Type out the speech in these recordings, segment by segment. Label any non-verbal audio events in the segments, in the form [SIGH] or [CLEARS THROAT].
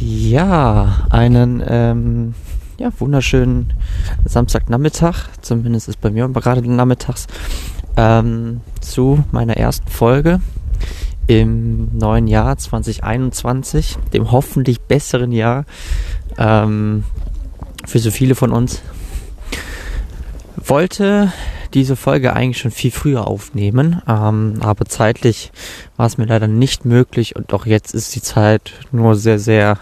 Ja, einen ähm, ja, wunderschönen Samstagnachmittag, zumindest ist bei mir gerade nachmittags, ähm, zu meiner ersten Folge im neuen Jahr 2021, dem hoffentlich besseren Jahr ähm, für so viele von uns. Wollte diese Folge eigentlich schon viel früher aufnehmen, ähm, aber zeitlich war es mir leider nicht möglich und auch jetzt ist die Zeit nur sehr, sehr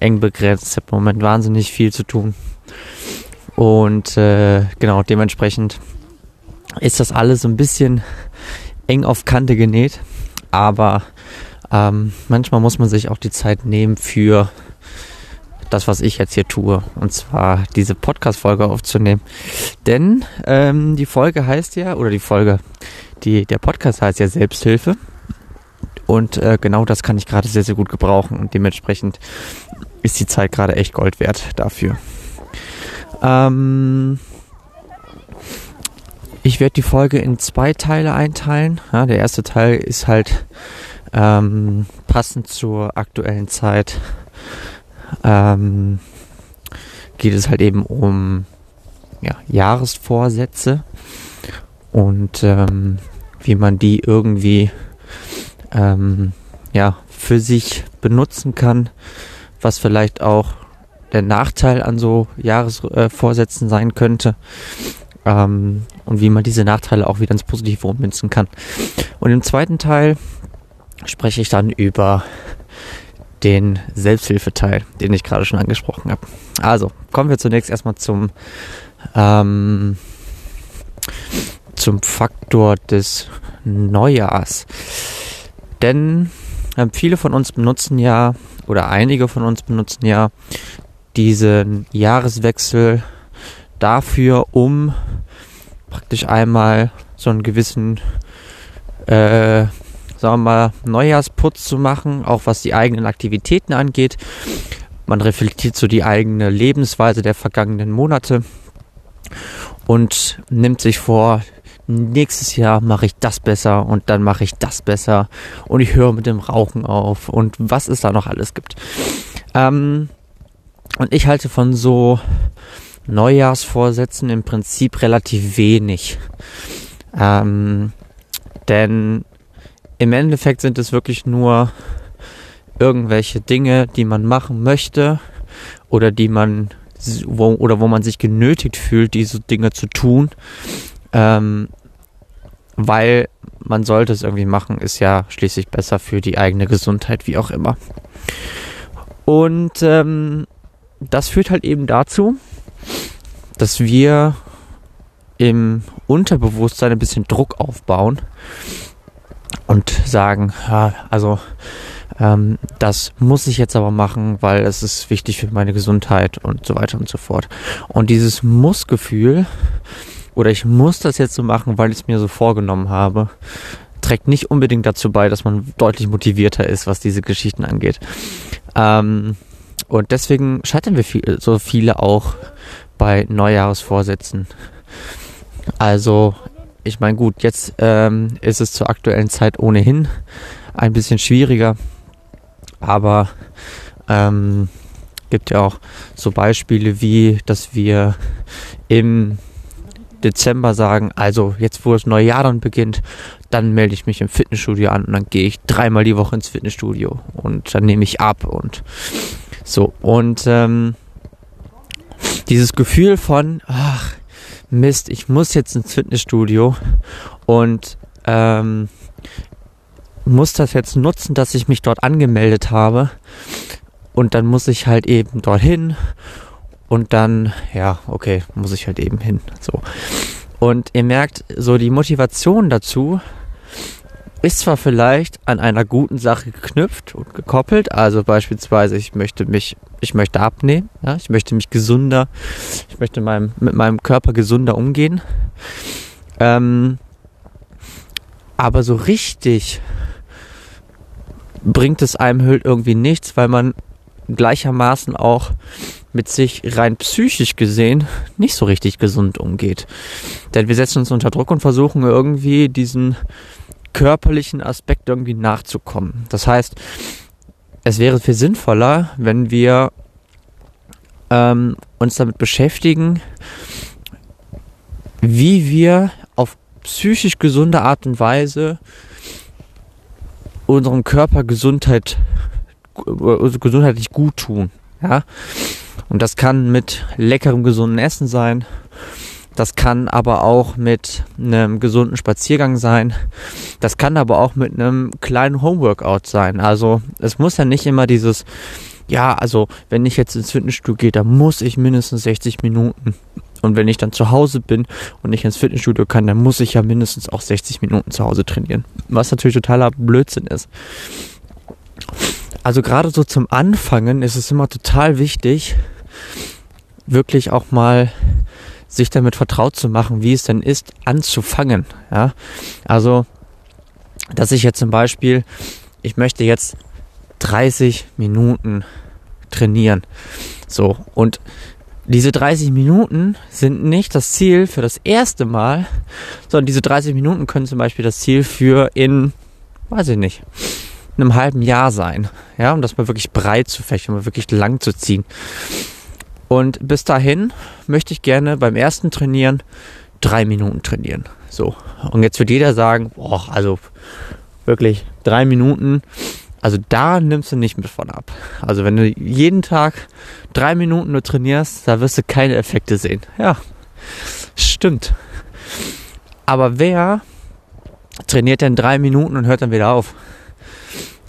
eng begrenzt. Ich habe im Moment wahnsinnig viel zu tun. Und äh, genau, dementsprechend ist das alles so ein bisschen eng auf Kante genäht. Aber ähm, manchmal muss man sich auch die Zeit nehmen für das, was ich jetzt hier tue. Und zwar diese Podcast-Folge aufzunehmen. Denn ähm, die Folge heißt ja, oder die Folge, die, der Podcast heißt ja Selbsthilfe. Und äh, genau das kann ich gerade sehr, sehr gut gebrauchen. Und dementsprechend ist die Zeit gerade echt Gold wert dafür. Ähm, ich werde die Folge in zwei Teile einteilen. Ja, der erste Teil ist halt ähm, passend zur aktuellen Zeit ähm, geht es halt eben um ja, Jahresvorsätze und ähm, wie man die irgendwie ähm, ja, für sich benutzen kann, was vielleicht auch der Nachteil an so Jahresvorsätzen äh, sein könnte ähm, und wie man diese Nachteile auch wieder ins Positive ummünzen kann. Und im zweiten Teil spreche ich dann über den Selbsthilfeteil, den ich gerade schon angesprochen habe. Also kommen wir zunächst erstmal zum ähm, zum Faktor des Neujahrs. Denn ähm, viele von uns benutzen ja oder einige von uns benutzen ja diesen Jahreswechsel dafür, um praktisch einmal so einen gewissen äh, sagen wir mal, Neujahrsputz zu machen, auch was die eigenen Aktivitäten angeht. Man reflektiert so die eigene Lebensweise der vergangenen Monate und nimmt sich vor, nächstes Jahr mache ich das besser und dann mache ich das besser und ich höre mit dem Rauchen auf und was es da noch alles gibt. Ähm, und ich halte von so Neujahrsvorsätzen im Prinzip relativ wenig. Ähm, denn im Endeffekt sind es wirklich nur irgendwelche Dinge, die man machen möchte oder die man wo, oder wo man sich genötigt fühlt, diese Dinge zu tun, ähm, weil man sollte es irgendwie machen, ist ja schließlich besser für die eigene Gesundheit, wie auch immer. Und ähm, das führt halt eben dazu, dass wir im Unterbewusstsein ein bisschen Druck aufbauen und sagen, ja, also ähm, das muss ich jetzt aber machen, weil es ist wichtig für meine Gesundheit und so weiter und so fort. Und dieses Muss-Gefühl oder ich muss das jetzt so machen, weil ich es mir so vorgenommen habe, trägt nicht unbedingt dazu bei, dass man deutlich motivierter ist, was diese Geschichten angeht. Ähm, und deswegen scheitern wir viel, so viele auch bei Neujahresvorsätzen. Also ich meine, gut, jetzt ähm, ist es zur aktuellen Zeit ohnehin ein bisschen schwieriger, aber ähm, gibt ja auch so Beispiele wie, dass wir im Dezember sagen, also jetzt wo das neue Jahr dann beginnt, dann melde ich mich im Fitnessstudio an und dann gehe ich dreimal die Woche ins Fitnessstudio und dann nehme ich ab und so. Und ähm, dieses Gefühl von, ach, Mist, ich muss jetzt ins Fitnessstudio und ähm, muss das jetzt nutzen, dass ich mich dort angemeldet habe. Und dann muss ich halt eben dorthin. Und dann, ja, okay, muss ich halt eben hin. So. Und ihr merkt, so die Motivation dazu ist zwar vielleicht an einer guten Sache geknüpft und gekoppelt, also beispielsweise ich möchte mich, ich möchte abnehmen, ja, ich möchte mich gesunder, ich möchte meinem, mit meinem Körper gesunder umgehen. Ähm, aber so richtig bringt es einem halt irgendwie nichts, weil man gleichermaßen auch mit sich rein psychisch gesehen nicht so richtig gesund umgeht. Denn wir setzen uns unter Druck und versuchen irgendwie diesen körperlichen Aspekt irgendwie nachzukommen. Das heißt, es wäre viel sinnvoller, wenn wir ähm, uns damit beschäftigen, wie wir auf psychisch gesunde Art und Weise unserem Körper Gesundheit, äh, gesundheitlich gut tun. Ja? Und das kann mit leckerem, gesunden Essen sein. Das kann aber auch mit einem gesunden Spaziergang sein. Das kann aber auch mit einem kleinen Homeworkout sein. Also es muss ja nicht immer dieses, ja, also wenn ich jetzt ins Fitnessstudio gehe, dann muss ich mindestens 60 Minuten. Und wenn ich dann zu Hause bin und nicht ins Fitnessstudio kann, dann muss ich ja mindestens auch 60 Minuten zu Hause trainieren. Was natürlich totaler Blödsinn ist. Also gerade so zum Anfangen ist es immer total wichtig, wirklich auch mal sich damit vertraut zu machen, wie es denn ist, anzufangen. Ja, also, dass ich jetzt zum Beispiel, ich möchte jetzt 30 Minuten trainieren. So, und diese 30 Minuten sind nicht das Ziel für das erste Mal, sondern diese 30 Minuten können zum Beispiel das Ziel für in, weiß ich nicht, einem halben Jahr sein. Ja, um das mal wirklich breit zu fächern, mal wirklich lang zu ziehen. Und bis dahin möchte ich gerne beim ersten Trainieren drei Minuten trainieren. So. Und jetzt wird jeder sagen, boah, also wirklich drei Minuten. Also da nimmst du nicht mit von ab. Also wenn du jeden Tag drei Minuten nur trainierst, da wirst du keine Effekte sehen. Ja, stimmt. Aber wer trainiert denn drei Minuten und hört dann wieder auf?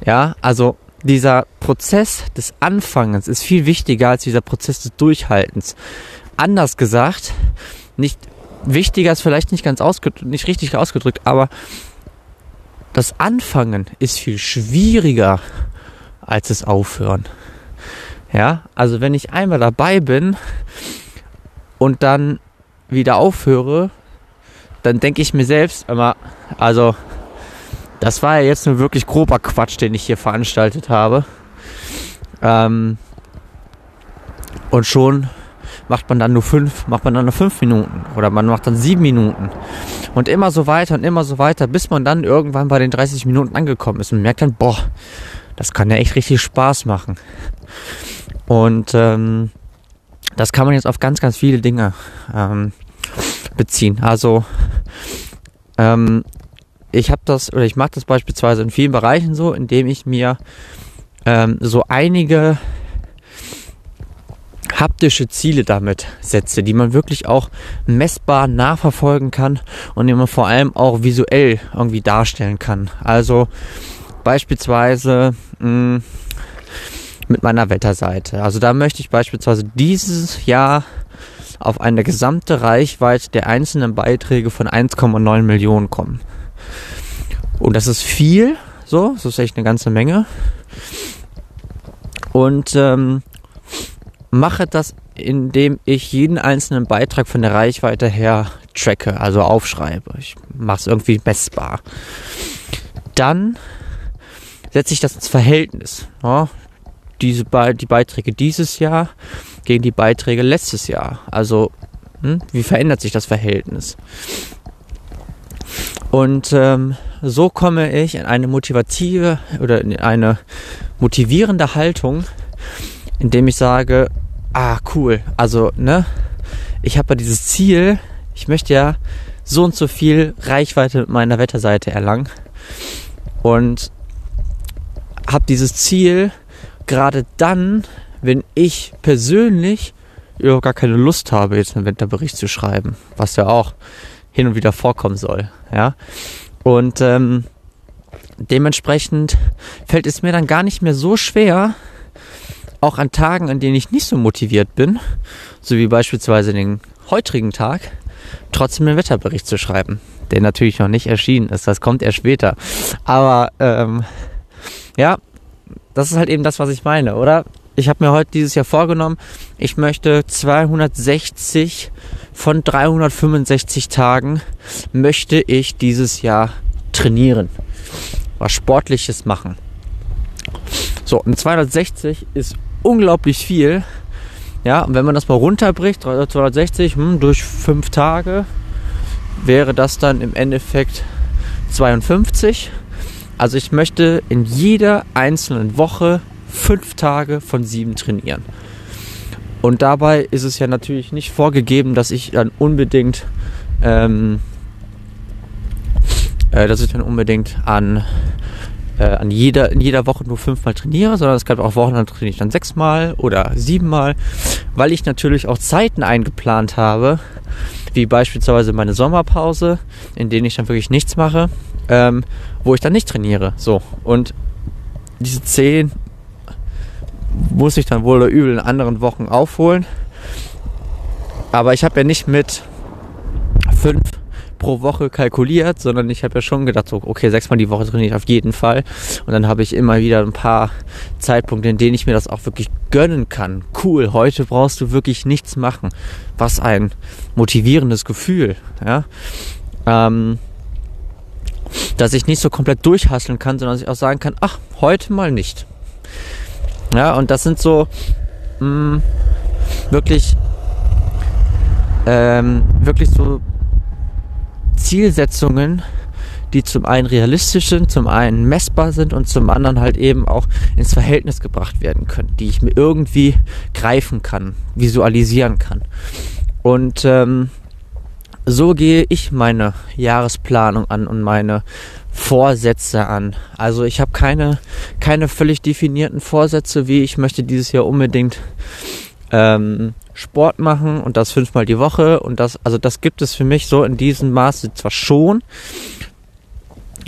Ja, also dieser Prozess des Anfangens ist viel wichtiger als dieser Prozess des Durchhaltens. Anders gesagt, nicht wichtiger ist vielleicht nicht ganz ausgedrückt, nicht richtig ausgedrückt, aber das Anfangen ist viel schwieriger als das Aufhören. Ja, also wenn ich einmal dabei bin und dann wieder aufhöre, dann denke ich mir selbst immer, also das war ja jetzt nur wirklich grober Quatsch, den ich hier veranstaltet habe. Ähm, und schon macht man dann nur fünf, macht man dann nur fünf Minuten oder man macht dann sieben Minuten und immer so weiter und immer so weiter, bis man dann irgendwann bei den 30 Minuten angekommen ist und merkt dann, boah, das kann ja echt richtig Spaß machen. Und ähm, das kann man jetzt auf ganz, ganz viele Dinge ähm, beziehen. Also ähm, ich habe das oder ich mache das beispielsweise in vielen Bereichen so, indem ich mir ähm, so einige haptische Ziele damit setze, die man wirklich auch messbar nachverfolgen kann und die man vor allem auch visuell irgendwie darstellen kann. Also beispielsweise mh, mm, mit meiner Wetterseite. Also da möchte ich beispielsweise dieses Jahr auf eine gesamte Reichweite der einzelnen Beiträge von 1,9 Millionen kommen. Und das ist viel, so, das ist echt eine ganze Menge. Und ähm, mache das, indem ich jeden einzelnen Beitrag von der Reichweite her tracke, also aufschreibe. Ich mache es irgendwie messbar. Dann setze ich das ins Verhältnis. Ja, diese Be die Beiträge dieses Jahr gegen die Beiträge letztes Jahr. Also, hm, wie verändert sich das Verhältnis? Und ähm, so komme ich in eine motivative oder in eine motivierende Haltung, indem ich sage, ah cool, also ne, ich habe ja dieses Ziel, ich möchte ja so und so viel Reichweite mit meiner Wetterseite erlangen und habe dieses Ziel gerade dann, wenn ich persönlich überhaupt gar keine Lust habe, jetzt einen Wetterbericht zu schreiben, was ja auch hin und wieder vorkommen soll. Ja? Und ähm, dementsprechend fällt es mir dann gar nicht mehr so schwer, auch an Tagen, an denen ich nicht so motiviert bin, so wie beispielsweise den heutigen Tag, trotzdem einen Wetterbericht zu schreiben, der natürlich noch nicht erschienen ist. Das kommt erst später. Aber ähm, ja, das ist halt eben das, was ich meine, oder? Ich habe mir heute dieses Jahr vorgenommen, ich möchte 260 von 365 Tagen möchte ich dieses Jahr trainieren. Was Sportliches machen. So, und 260 ist unglaublich viel. Ja, und wenn man das mal runterbricht, 260 hm, durch 5 Tage, wäre das dann im Endeffekt 52. Also ich möchte in jeder einzelnen Woche fünf Tage von sieben trainieren. Und dabei ist es ja natürlich nicht vorgegeben, dass ich dann unbedingt, ähm, äh, dass ich dann unbedingt an, äh, an jeder, in jeder Woche nur fünfmal trainiere, sondern es gab auch Wochen, dann trainiere ich dann sechsmal oder siebenmal, weil ich natürlich auch Zeiten eingeplant habe, wie beispielsweise meine Sommerpause, in denen ich dann wirklich nichts mache, ähm, wo ich dann nicht trainiere. So. Und diese zehn muss ich dann wohl oder übel in anderen Wochen aufholen. Aber ich habe ja nicht mit fünf pro Woche kalkuliert, sondern ich habe ja schon gedacht, so, okay, sechsmal die Woche trainiere ich auf jeden Fall. Und dann habe ich immer wieder ein paar Zeitpunkte, in denen ich mir das auch wirklich gönnen kann. Cool, heute brauchst du wirklich nichts machen. Was ein motivierendes Gefühl, ja. Ähm, dass ich nicht so komplett durchhasseln kann, sondern dass ich auch sagen kann, ach, heute mal nicht. Ja, und das sind so mh, mm, wirklich, ähm, wirklich so Zielsetzungen, die zum einen realistisch sind, zum einen messbar sind und zum anderen halt eben auch ins Verhältnis gebracht werden können, die ich mir irgendwie greifen kann, visualisieren kann. Und ähm, so gehe ich meine Jahresplanung an und meine Vorsätze an. Also ich habe keine, keine völlig definierten Vorsätze, wie ich möchte dieses Jahr unbedingt ähm, Sport machen und das fünfmal die Woche und das, also das gibt es für mich so in diesem Maße zwar schon,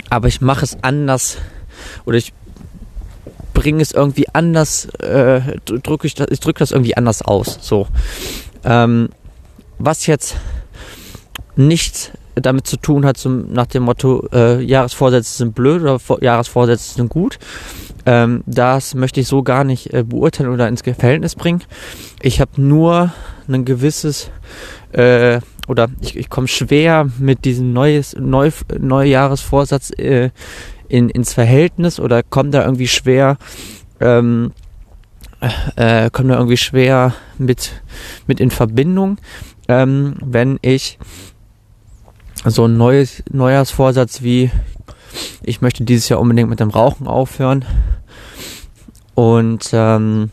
aber ich mache es anders oder ich bringe es irgendwie anders, äh, drücke ich ich drücke das irgendwie anders aus. So, ähm, was jetzt nichts damit zu tun hat, zum, nach dem Motto, äh, Jahresvorsätze sind blöd oder Vor Jahresvorsätze sind gut. Ähm, das möchte ich so gar nicht äh, beurteilen oder ins Verhältnis bringen. Ich habe nur ein gewisses äh, oder ich, ich komme schwer mit diesem neues Neu, Neujahresvorsatz äh, in, ins Verhältnis oder komme da irgendwie schwer ähm, äh, komme da irgendwie schwer mit mit in Verbindung, ähm, wenn ich so ein neues Neujahrsvorsatz wie ich möchte dieses Jahr unbedingt mit dem Rauchen aufhören. Und ähm,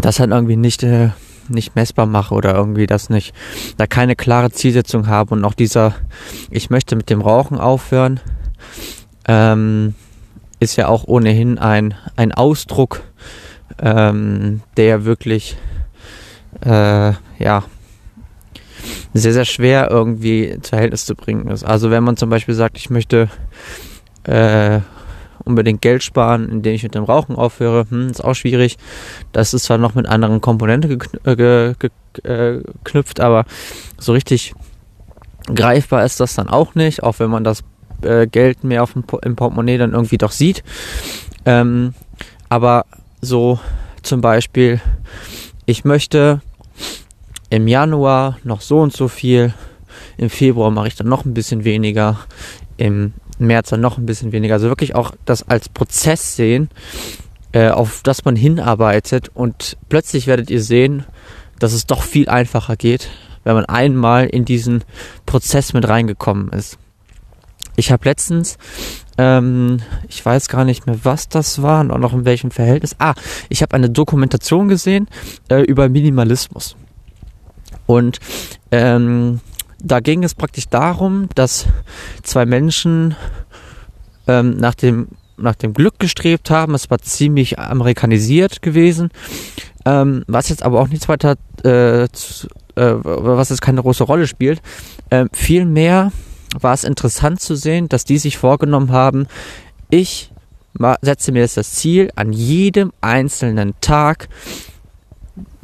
das halt irgendwie nicht äh, nicht messbar mache oder irgendwie das nicht da keine klare Zielsetzung habe und auch dieser ich möchte mit dem Rauchen aufhören ähm, ist ja auch ohnehin ein ein Ausdruck ähm, der wirklich äh, ja sehr, sehr schwer irgendwie ins Verhältnis zu bringen ist. Also wenn man zum Beispiel sagt, ich möchte äh, unbedingt Geld sparen, indem ich mit dem Rauchen aufhöre, hm, ist auch schwierig. Das ist zwar noch mit anderen Komponenten äh, geknüpft, äh, aber so richtig greifbar ist das dann auch nicht, auch wenn man das äh, Geld mehr auf dem, im Portemonnaie dann irgendwie doch sieht. Ähm, aber so zum Beispiel, ich möchte im Januar noch so und so viel, im Februar mache ich dann noch ein bisschen weniger, im März dann noch ein bisschen weniger. Also wirklich auch das als Prozess sehen, äh, auf das man hinarbeitet und plötzlich werdet ihr sehen, dass es doch viel einfacher geht, wenn man einmal in diesen Prozess mit reingekommen ist. Ich habe letztens, ähm, ich weiß gar nicht mehr, was das war und auch noch in welchem Verhältnis. Ah, ich habe eine Dokumentation gesehen äh, über Minimalismus. Und ähm, da ging es praktisch darum, dass zwei Menschen ähm, nach dem nach dem Glück gestrebt haben. Es war ziemlich amerikanisiert gewesen, ähm, was jetzt aber auch nichts weiter, äh, zu, äh, was jetzt keine große Rolle spielt. Ähm, Vielmehr war es interessant zu sehen, dass die sich vorgenommen haben, ich setze mir jetzt das Ziel, an jedem einzelnen Tag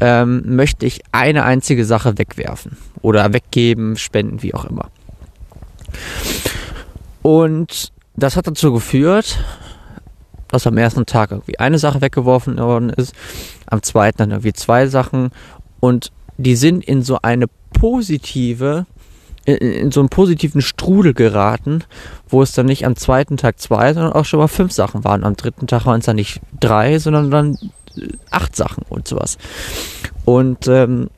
ähm, möchte ich eine einzige Sache wegwerfen oder weggeben, spenden, wie auch immer. Und das hat dazu geführt, dass am ersten Tag irgendwie eine Sache weggeworfen worden ist, am zweiten dann irgendwie zwei Sachen und die sind in so eine positive, in, in so einen positiven Strudel geraten, wo es dann nicht am zweiten Tag zwei, sondern auch schon mal fünf Sachen waren. Am dritten Tag waren es dann nicht drei, sondern dann acht Sachen und sowas. Und ähm,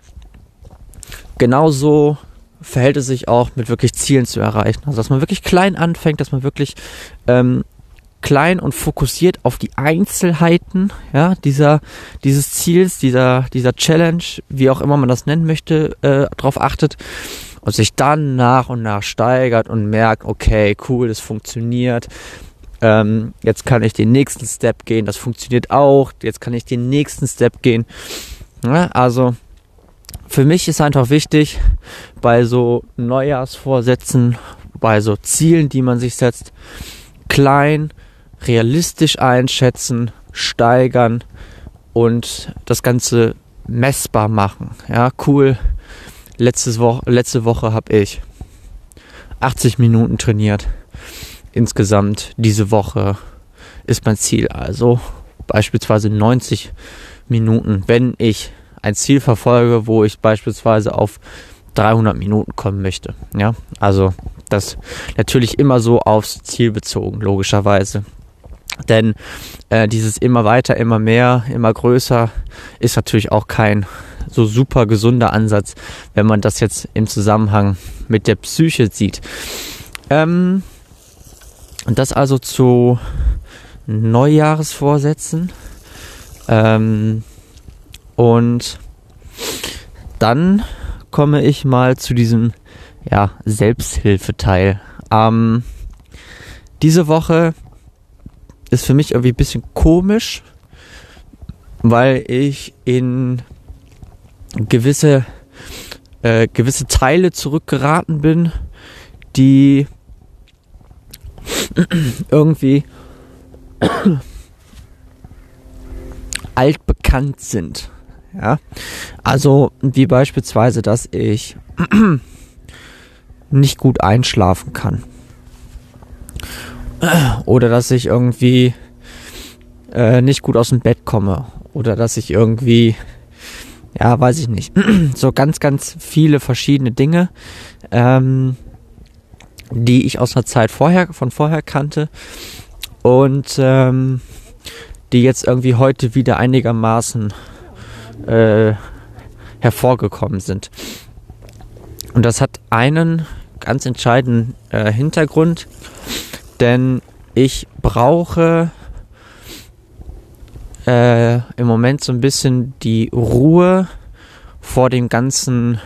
genauso verhält es sich auch mit wirklich Zielen zu erreichen. Also dass man wirklich klein anfängt, dass man wirklich ähm, klein und fokussiert auf die Einzelheiten, ja, dieser, dieses Ziels, dieser, dieser Challenge, wie auch immer man das nennen möchte, äh, darauf achtet und sich dann nach und nach steigert und merkt, okay, cool, das funktioniert. Ähm, jetzt kann ich den nächsten Step gehen, das funktioniert auch. Jetzt kann ich den nächsten Step gehen. Ja, also für mich ist einfach wichtig, bei so Neujahrsvorsätzen, bei so Zielen, die man sich setzt, klein, realistisch einschätzen, steigern und das Ganze messbar machen. Ja, cool. Letztes Wo letzte Woche habe ich 80 Minuten trainiert. Insgesamt diese Woche ist mein Ziel also beispielsweise 90 Minuten, wenn ich ein Ziel verfolge, wo ich beispielsweise auf 300 Minuten kommen möchte. Ja, also das natürlich immer so aufs Ziel bezogen, logischerweise. Denn äh, dieses immer weiter, immer mehr, immer größer ist natürlich auch kein so super gesunder Ansatz, wenn man das jetzt im Zusammenhang mit der Psyche sieht. Ähm, und das also zu Neujahresvorsätzen. Ähm, und dann komme ich mal zu diesem ja, Selbsthilfeteil. Ähm, diese Woche ist für mich irgendwie ein bisschen komisch, weil ich in gewisse, äh, gewisse Teile zurückgeraten bin, die [CLEARS THROAT] irgendwie [CLEARS THROAT] altbekannt sind. Ja, also wie beispielsweise, dass ich [CLEARS THROAT] nicht gut einschlafen kann. Oder dass ich irgendwie äh, nicht gut aus dem Bett komme. Oder dass ich irgendwie, ja, weiß ich nicht. so ganz, ganz viele verschiedene Dinge, ähm, die ich aus einer Zeit vorher, von vorher kannte. Und ähm, die jetzt irgendwie heute wieder einigermaßen äh, hervorgekommen sind. Und das hat einen ganz entscheidenden äh, Hintergrund, denn ich brauche äh, im Moment so ein bisschen die Ruhe vor dem ganzen,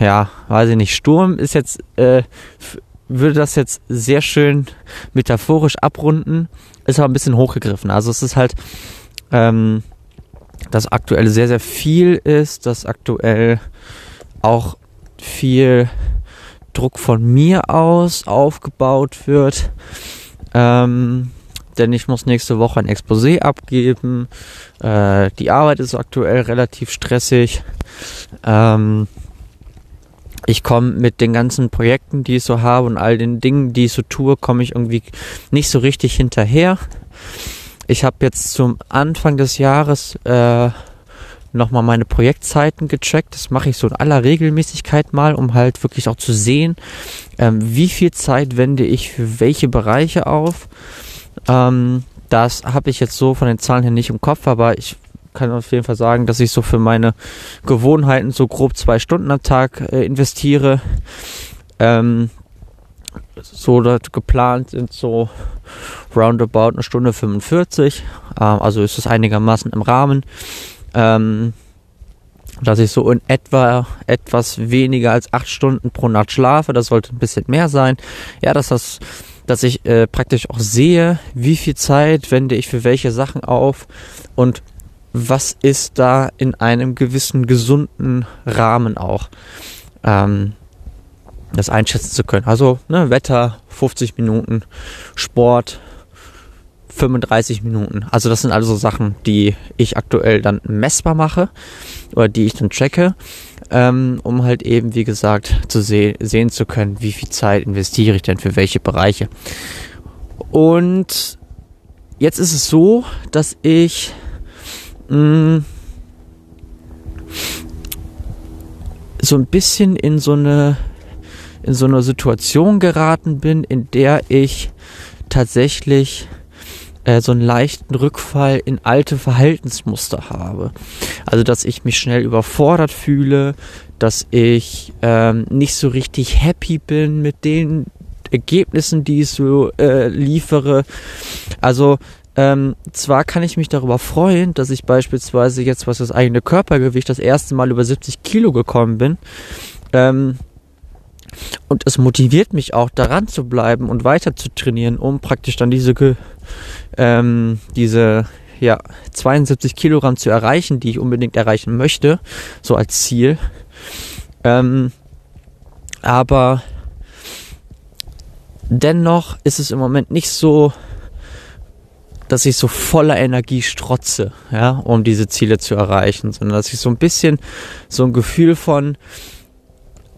ja, weiß ich nicht, Sturm ist jetzt, äh, würde das jetzt sehr schön metaphorisch abrunden, ist aber ein bisschen hochgegriffen. Also es ist halt, ähm, dass aktuell sehr, sehr viel ist, dass aktuell auch viel Druck von mir aus aufgebaut wird. Ähm, denn ich muss nächste Woche ein Exposé abgeben. Äh, die Arbeit ist aktuell relativ stressig. Ähm, ich komme mit den ganzen Projekten, die ich so habe und all den Dingen, die ich so tue, komme ich irgendwie nicht so richtig hinterher. Ich habe jetzt zum Anfang des Jahres äh, nochmal meine Projektzeiten gecheckt. Das mache ich so in aller Regelmäßigkeit mal, um halt wirklich auch zu sehen, ähm, wie viel Zeit wende ich für welche Bereiche auf. Ähm, das habe ich jetzt so von den Zahlen her nicht im Kopf, aber ich kann auf jeden Fall sagen, dass ich so für meine Gewohnheiten so grob zwei Stunden am Tag äh, investiere. Ähm, so geplant sind so roundabout eine Stunde 45. Ähm, also ist es einigermaßen im Rahmen. Ähm, dass ich so in etwa etwas weniger als acht Stunden pro Nacht schlafe. Das sollte ein bisschen mehr sein. Ja, dass das, dass ich äh, praktisch auch sehe, wie viel Zeit wende ich für welche Sachen auf und was ist da in einem gewissen gesunden Rahmen auch. Ähm, das einschätzen zu können. Also ne, Wetter 50 Minuten, Sport 35 Minuten. Also das sind also Sachen, die ich aktuell dann messbar mache oder die ich dann tracke, ähm, um halt eben, wie gesagt, zu se sehen zu können, wie viel Zeit investiere ich denn für welche Bereiche. Und jetzt ist es so, dass ich so ein bisschen in so eine in so eine Situation geraten bin, in der ich tatsächlich äh, so einen leichten Rückfall in alte Verhaltensmuster habe. Also dass ich mich schnell überfordert fühle, dass ich ähm, nicht so richtig happy bin mit den Ergebnissen, die ich so äh, liefere. Also ähm, zwar kann ich mich darüber freuen, dass ich beispielsweise jetzt, was das eigene Körpergewicht, das erste Mal über 70 Kilo gekommen bin. Ähm, und es motiviert mich auch daran zu bleiben und weiter zu trainieren, um praktisch dann diese, ähm, diese ja, 72 Kilogramm zu erreichen, die ich unbedingt erreichen möchte, so als Ziel. Ähm, aber dennoch ist es im Moment nicht so, dass ich so voller Energie strotze, ja, um diese Ziele zu erreichen, sondern dass ich so ein bisschen so ein Gefühl von,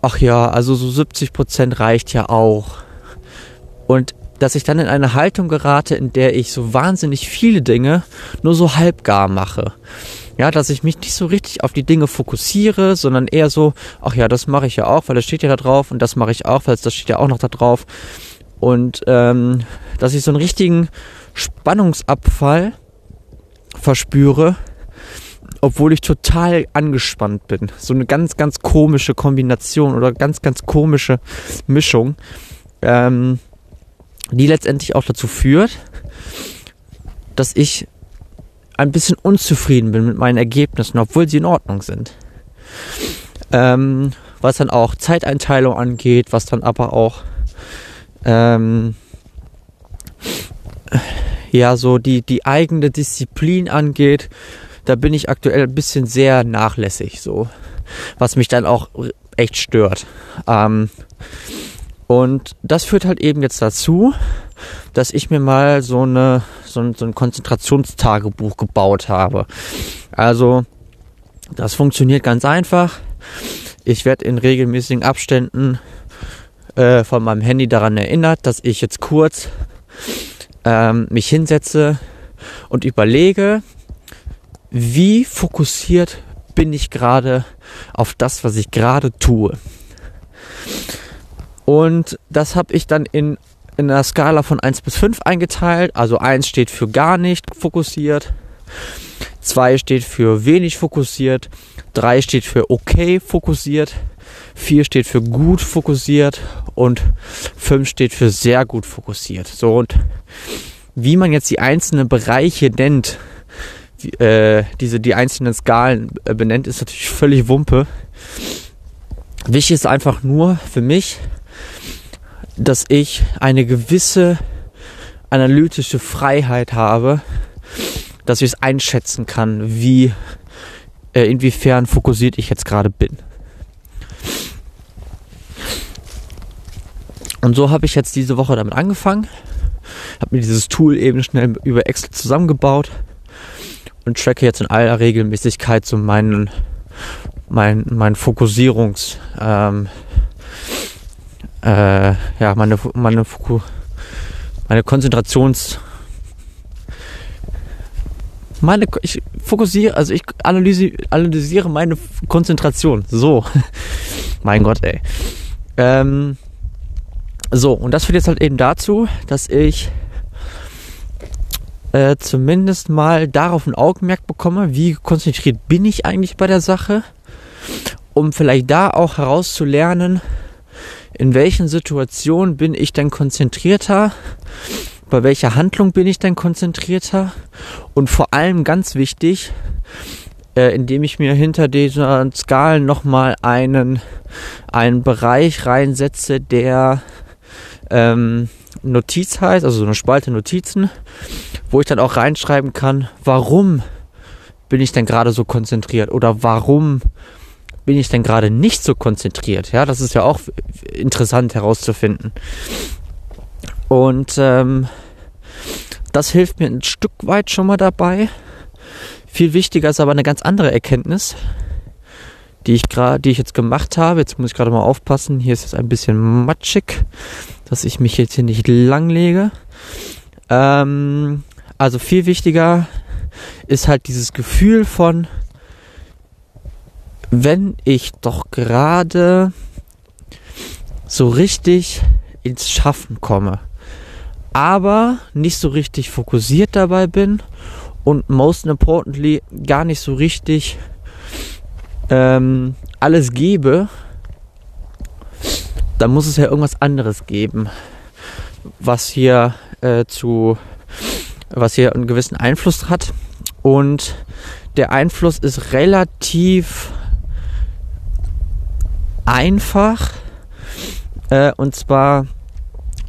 ach ja, also so 70 Prozent reicht ja auch. Und dass ich dann in eine Haltung gerate, in der ich so wahnsinnig viele Dinge nur so halbgar mache. Ja, dass ich mich nicht so richtig auf die Dinge fokussiere, sondern eher so, ach ja, das mache ich ja auch, weil das steht ja da drauf und das mache ich auch, weil das steht ja auch noch da drauf. Und ähm, dass ich so einen richtigen Spannungsabfall verspüre, obwohl ich total angespannt bin. So eine ganz, ganz komische Kombination oder ganz, ganz komische Mischung, ähm, die letztendlich auch dazu führt, dass ich ein bisschen unzufrieden bin mit meinen Ergebnissen, obwohl sie in Ordnung sind. Ähm, was dann auch Zeiteinteilung angeht, was dann aber auch ähm, ja so die, die eigene Disziplin angeht, da bin ich aktuell ein bisschen sehr nachlässig, so. Was mich dann auch echt stört. Ähm, und das führt halt eben jetzt dazu, dass ich mir mal so, eine, so, ein, so ein Konzentrationstagebuch gebaut habe. Also, das funktioniert ganz einfach. Ich werde in regelmäßigen Abständen äh, von meinem Handy daran erinnert, dass ich jetzt kurz ähm, mich hinsetze und überlege, wie fokussiert bin ich gerade auf das, was ich gerade tue. Und das habe ich dann in, in einer Skala von 1 bis 5 eingeteilt. Also 1 steht für gar nicht fokussiert, 2 steht für wenig fokussiert, 3 steht für okay fokussiert, 4 steht für gut fokussiert und 5 steht für sehr gut fokussiert. So und wie man jetzt die einzelnen Bereiche nennt, äh, diese die einzelnen Skalen äh, benennt, ist natürlich völlig Wumpe. Wichtig ist einfach nur für mich, dass ich eine gewisse analytische Freiheit habe, dass ich es einschätzen kann, wie äh, inwiefern fokussiert ich jetzt gerade bin. Und so habe ich jetzt diese Woche damit angefangen, habe mir dieses Tool eben schnell über Excel zusammengebaut und tracke jetzt in aller Regelmäßigkeit so meinen mein, mein Fokussierungs ähm, äh, ja meine meine Foku meine Konzentrations meine ich fokussiere also ich analysiere, analysiere meine Konzentration. So. [LAUGHS] Mein Gott ey. Ähm, so und das führt jetzt halt eben dazu dass ich äh, zumindest mal darauf ein Augenmerk bekomme, wie konzentriert bin ich eigentlich bei der Sache, um vielleicht da auch herauszulernen, in welchen Situationen bin ich denn konzentrierter, bei welcher Handlung bin ich denn konzentrierter und vor allem ganz wichtig, äh, indem ich mir hinter dieser Skalen nochmal einen, einen Bereich reinsetze, der ähm, Notiz heißt, also so eine Spalte Notizen, wo ich dann auch reinschreiben kann, warum bin ich denn gerade so konzentriert oder warum bin ich denn gerade nicht so konzentriert? Ja, das ist ja auch interessant herauszufinden. Und ähm, das hilft mir ein Stück weit schon mal dabei. Viel wichtiger ist aber eine ganz andere Erkenntnis, die ich gerade, die ich jetzt gemacht habe. Jetzt muss ich gerade mal aufpassen. Hier ist es ein bisschen matschig dass ich mich jetzt hier nicht langlege. Ähm, also viel wichtiger ist halt dieses Gefühl von, wenn ich doch gerade so richtig ins Schaffen komme, aber nicht so richtig fokussiert dabei bin und most importantly gar nicht so richtig ähm, alles gebe, dann muss es ja irgendwas anderes geben, was hier äh, zu, was hier einen gewissen Einfluss hat. Und der Einfluss ist relativ einfach. Äh, und zwar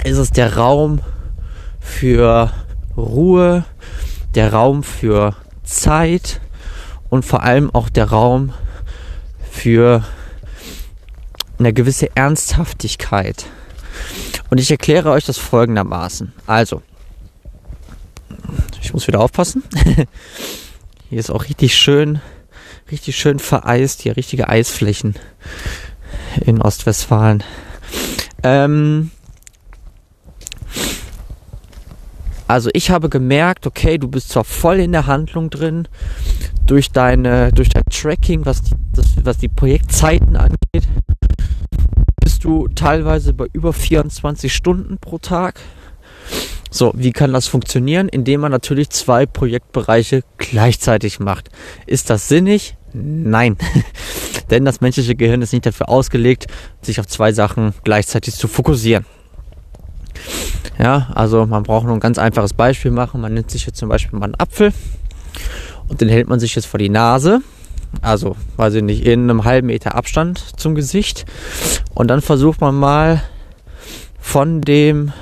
ist es der Raum für Ruhe, der Raum für Zeit und vor allem auch der Raum für eine gewisse Ernsthaftigkeit. Und ich erkläre euch das folgendermaßen. Also, ich muss wieder aufpassen. [LAUGHS] Hier ist auch richtig schön, richtig schön vereist, hier richtige Eisflächen in Ostwestfalen. Ähm, also ich habe gemerkt, okay, du bist zwar voll in der Handlung drin, durch deine, durch dein Tracking, was die, das, was die Projektzeiten angeht, du teilweise bei über 24 Stunden pro Tag. So, wie kann das funktionieren? Indem man natürlich zwei Projektbereiche gleichzeitig macht. Ist das sinnig? Nein. [LAUGHS] Denn das menschliche Gehirn ist nicht dafür ausgelegt, sich auf zwei Sachen gleichzeitig zu fokussieren. Ja, also man braucht nur ein ganz einfaches Beispiel machen. Man nimmt sich jetzt zum Beispiel mal einen Apfel und den hält man sich jetzt vor die Nase. Also, weiß ich nicht, in einem halben Meter Abstand zum Gesicht. Und dann versucht man mal von dem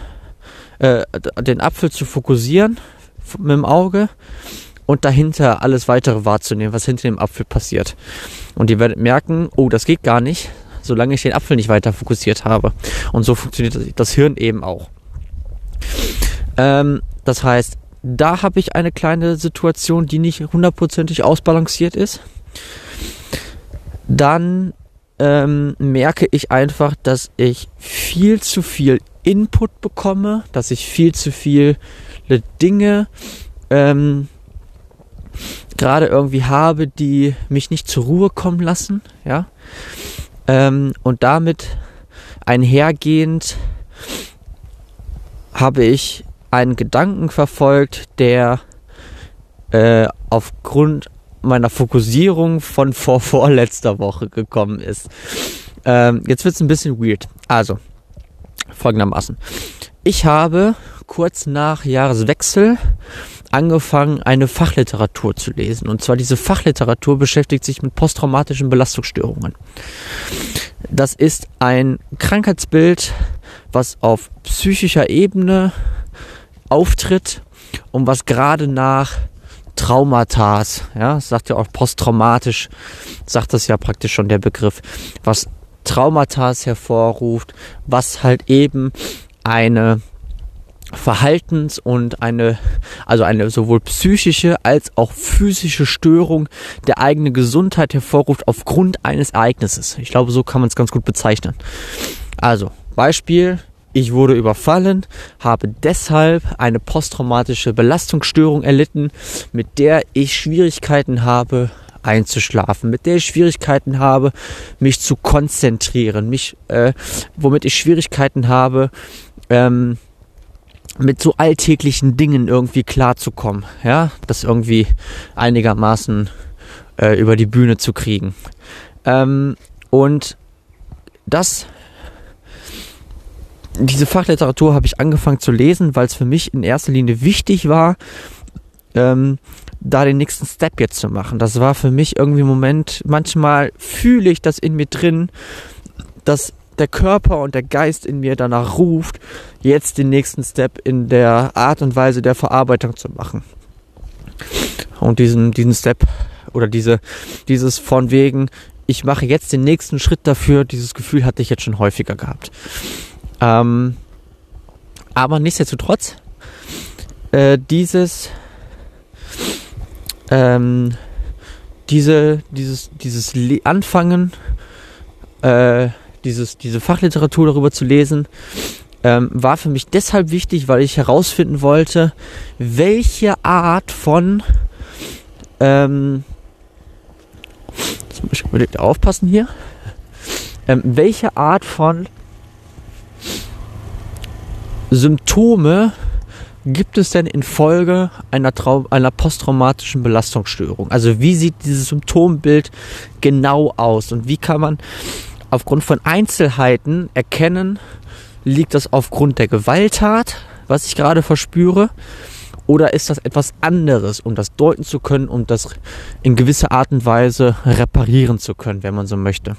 äh, den Apfel zu fokussieren mit dem Auge und dahinter alles weitere wahrzunehmen, was hinter dem Apfel passiert. Und ihr werdet merken, oh, das geht gar nicht, solange ich den Apfel nicht weiter fokussiert habe. Und so funktioniert das Hirn eben auch. Ähm, das heißt, da habe ich eine kleine Situation, die nicht hundertprozentig ausbalanciert ist. Dann ähm, merke ich einfach, dass ich viel zu viel Input bekomme, dass ich viel zu viele Dinge ähm, gerade irgendwie habe, die mich nicht zur Ruhe kommen lassen, ja. Ähm, und damit einhergehend habe ich einen Gedanken verfolgt, der äh, aufgrund meiner Fokussierung von vor [LAUGHS] vorletzter Woche gekommen ist. Ähm, jetzt wird es ein bisschen weird. Also, folgendermaßen. Ich habe kurz nach Jahreswechsel angefangen, eine Fachliteratur zu lesen. Und zwar diese Fachliteratur beschäftigt sich mit posttraumatischen Belastungsstörungen. Das ist ein Krankheitsbild, was auf psychischer Ebene auftritt und was gerade nach Traumata, ja, sagt ja auch posttraumatisch, sagt das ja praktisch schon der Begriff, was Traumata hervorruft, was halt eben eine Verhaltens- und eine, also eine sowohl psychische als auch physische Störung der eigenen Gesundheit hervorruft aufgrund eines Ereignisses. Ich glaube, so kann man es ganz gut bezeichnen. Also, Beispiel, ich wurde überfallen, habe deshalb eine posttraumatische Belastungsstörung erlitten, mit der ich Schwierigkeiten habe einzuschlafen, mit der ich Schwierigkeiten habe, mich zu konzentrieren, mich, äh, womit ich Schwierigkeiten habe, ähm, mit so alltäglichen Dingen irgendwie klarzukommen, ja, das irgendwie einigermaßen äh, über die Bühne zu kriegen. Ähm, und das, diese Fachliteratur habe ich angefangen zu lesen, weil es für mich in erster Linie wichtig war, ähm, da den nächsten Step jetzt zu machen. Das war für mich irgendwie im Moment, manchmal fühle ich das in mir drin, dass der Körper und der Geist in mir danach ruft, jetzt den nächsten Step in der Art und Weise der Verarbeitung zu machen. Und diesen, diesen Step oder diese, dieses von wegen, ich mache jetzt den nächsten Schritt dafür, dieses Gefühl hatte ich jetzt schon häufiger gehabt. Ähm, aber nichtsdestotrotz, äh, dieses, ähm, diese, dieses, dieses Anfangen, äh, dieses, diese Fachliteratur darüber zu lesen, ähm, war für mich deshalb wichtig, weil ich herausfinden wollte, welche Art von ähm, jetzt muss ich aufpassen hier, ähm, welche Art von Symptome gibt es denn infolge einer, Trau einer posttraumatischen Belastungsstörung? Also wie sieht dieses Symptombild genau aus und wie kann man aufgrund von Einzelheiten erkennen, Liegt das aufgrund der Gewalttat, was ich gerade verspüre? Oder ist das etwas anderes, um das deuten zu können, um das in gewisser Art und Weise reparieren zu können, wenn man so möchte?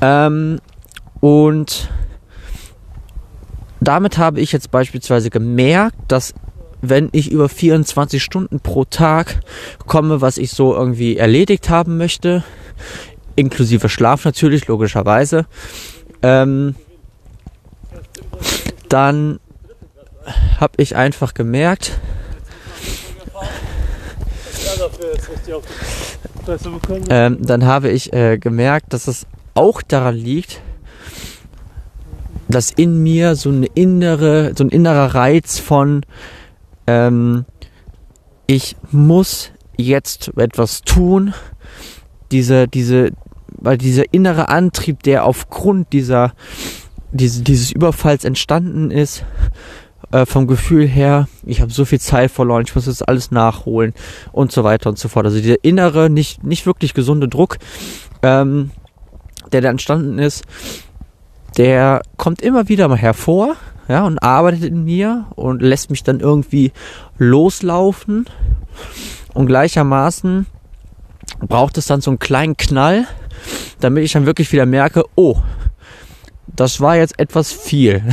Ähm, und damit habe ich jetzt beispielsweise gemerkt, dass wenn ich über 24 Stunden pro Tag komme, was ich so irgendwie erledigt haben möchte, inklusive Schlaf natürlich, logischerweise, ähm, dann habe ich einfach gemerkt, ähm, dann habe ich äh, gemerkt, dass es auch daran liegt, dass in mir so eine innere, so ein innerer Reiz von ähm, ich muss jetzt etwas tun, diese, diese, weil dieser innere Antrieb, der aufgrund dieser, diese, dieses Überfalls entstanden ist, äh, vom Gefühl her, ich habe so viel Zeit verloren, ich muss jetzt alles nachholen und so weiter und so fort. Also dieser innere, nicht, nicht wirklich gesunde Druck, ähm, der da entstanden ist, der kommt immer wieder mal hervor, ja, und arbeitet in mir und lässt mich dann irgendwie loslaufen. Und gleichermaßen braucht es dann so einen kleinen Knall, damit ich dann wirklich wieder merke, oh, das war jetzt etwas viel. [LAUGHS]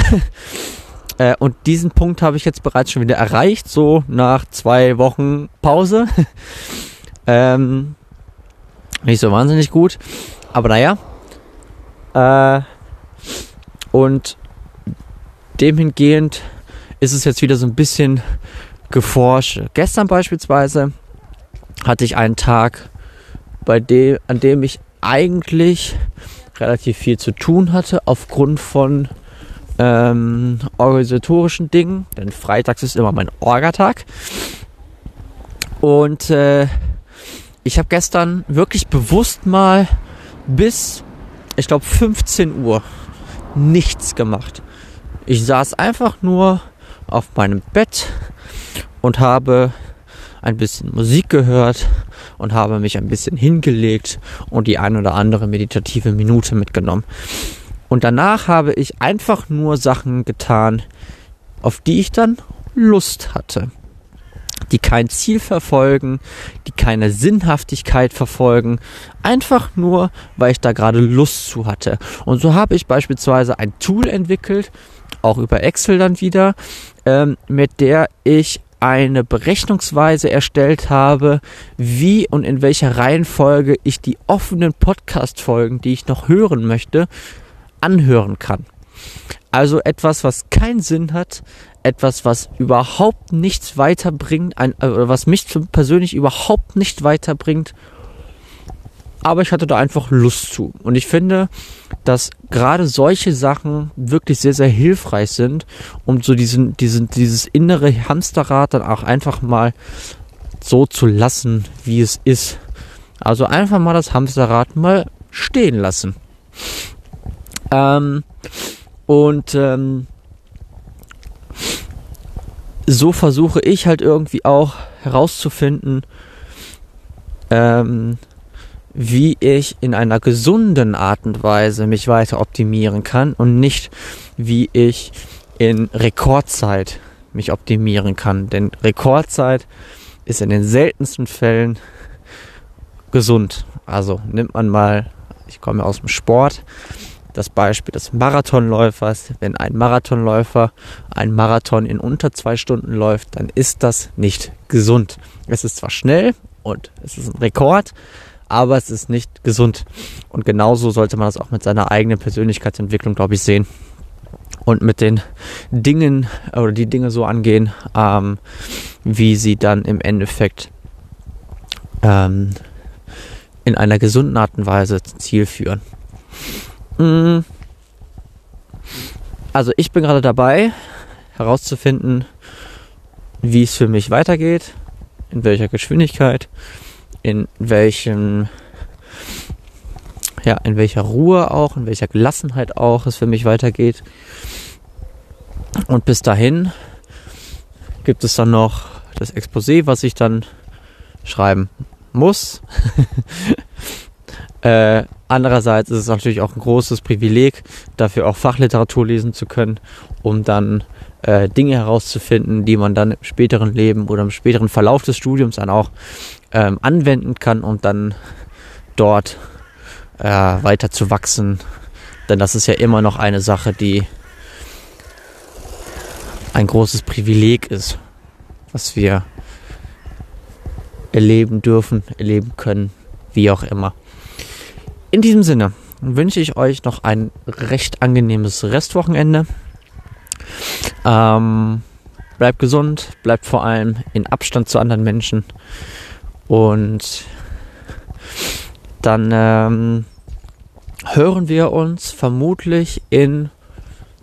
Äh, und diesen Punkt habe ich jetzt bereits schon wieder erreicht, so nach zwei Wochen Pause. [LAUGHS] ähm, nicht so wahnsinnig gut, aber naja. Äh, und demhingehend ist es jetzt wieder so ein bisschen geforscht. Gestern beispielsweise hatte ich einen Tag, bei dem, an dem ich eigentlich relativ viel zu tun hatte, aufgrund von ähm, organisatorischen Dingen, denn freitags ist immer mein Orgatag. Und äh, ich habe gestern wirklich bewusst mal bis, ich glaube, 15 Uhr nichts gemacht. Ich saß einfach nur auf meinem Bett und habe ein bisschen Musik gehört und habe mich ein bisschen hingelegt und die ein oder andere meditative Minute mitgenommen. Und danach habe ich einfach nur Sachen getan, auf die ich dann Lust hatte. Die kein Ziel verfolgen, die keine Sinnhaftigkeit verfolgen, einfach nur, weil ich da gerade Lust zu hatte. Und so habe ich beispielsweise ein Tool entwickelt, auch über Excel dann wieder, ähm, mit der ich eine Berechnungsweise erstellt habe, wie und in welcher Reihenfolge ich die offenen Podcast-Folgen, die ich noch hören möchte, anhören kann. Also etwas, was keinen Sinn hat, etwas, was überhaupt nichts weiterbringt, ein, äh, was mich persönlich überhaupt nicht weiterbringt. Aber ich hatte da einfach Lust zu. Und ich finde, dass gerade solche Sachen wirklich sehr, sehr hilfreich sind, um so diesen, diesen, dieses innere Hamsterrad dann auch einfach mal so zu lassen, wie es ist. Also einfach mal das Hamsterrad mal stehen lassen. Ähm, und ähm, so versuche ich halt irgendwie auch herauszufinden, ähm, wie ich in einer gesunden Art und Weise mich weiter optimieren kann und nicht wie ich in Rekordzeit mich optimieren kann. Denn Rekordzeit ist in den seltensten Fällen gesund. Also nimmt man mal, ich komme aus dem Sport, das Beispiel des Marathonläufers. Wenn ein Marathonläufer ein Marathon in unter zwei Stunden läuft, dann ist das nicht gesund. Es ist zwar schnell und es ist ein Rekord, aber es ist nicht gesund. Und genauso sollte man das auch mit seiner eigenen Persönlichkeitsentwicklung, glaube ich, sehen. Und mit den Dingen oder die Dinge so angehen, ähm, wie sie dann im Endeffekt ähm, in einer gesunden Art und Weise zum Ziel führen. Mm. Also ich bin gerade dabei herauszufinden, wie es für mich weitergeht, in welcher Geschwindigkeit, in welchem ja, in welcher Ruhe auch, in welcher Gelassenheit auch es für mich weitergeht. Und bis dahin gibt es dann noch das Exposé, was ich dann schreiben muss. [LAUGHS] Äh, andererseits ist es natürlich auch ein großes Privileg, dafür auch Fachliteratur lesen zu können, um dann äh, Dinge herauszufinden, die man dann im späteren Leben oder im späteren Verlauf des Studiums dann auch ähm, anwenden kann, um dann dort äh, weiter zu wachsen. Denn das ist ja immer noch eine Sache, die ein großes Privileg ist, was wir erleben dürfen, erleben können, wie auch immer. In diesem Sinne wünsche ich euch noch ein recht angenehmes Restwochenende. Ähm, bleibt gesund, bleibt vor allem in Abstand zu anderen Menschen und dann ähm, hören wir uns vermutlich in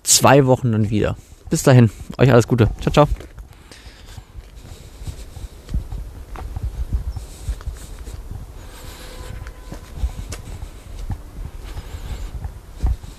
zwei Wochen dann wieder. Bis dahin, euch alles Gute. Ciao, ciao.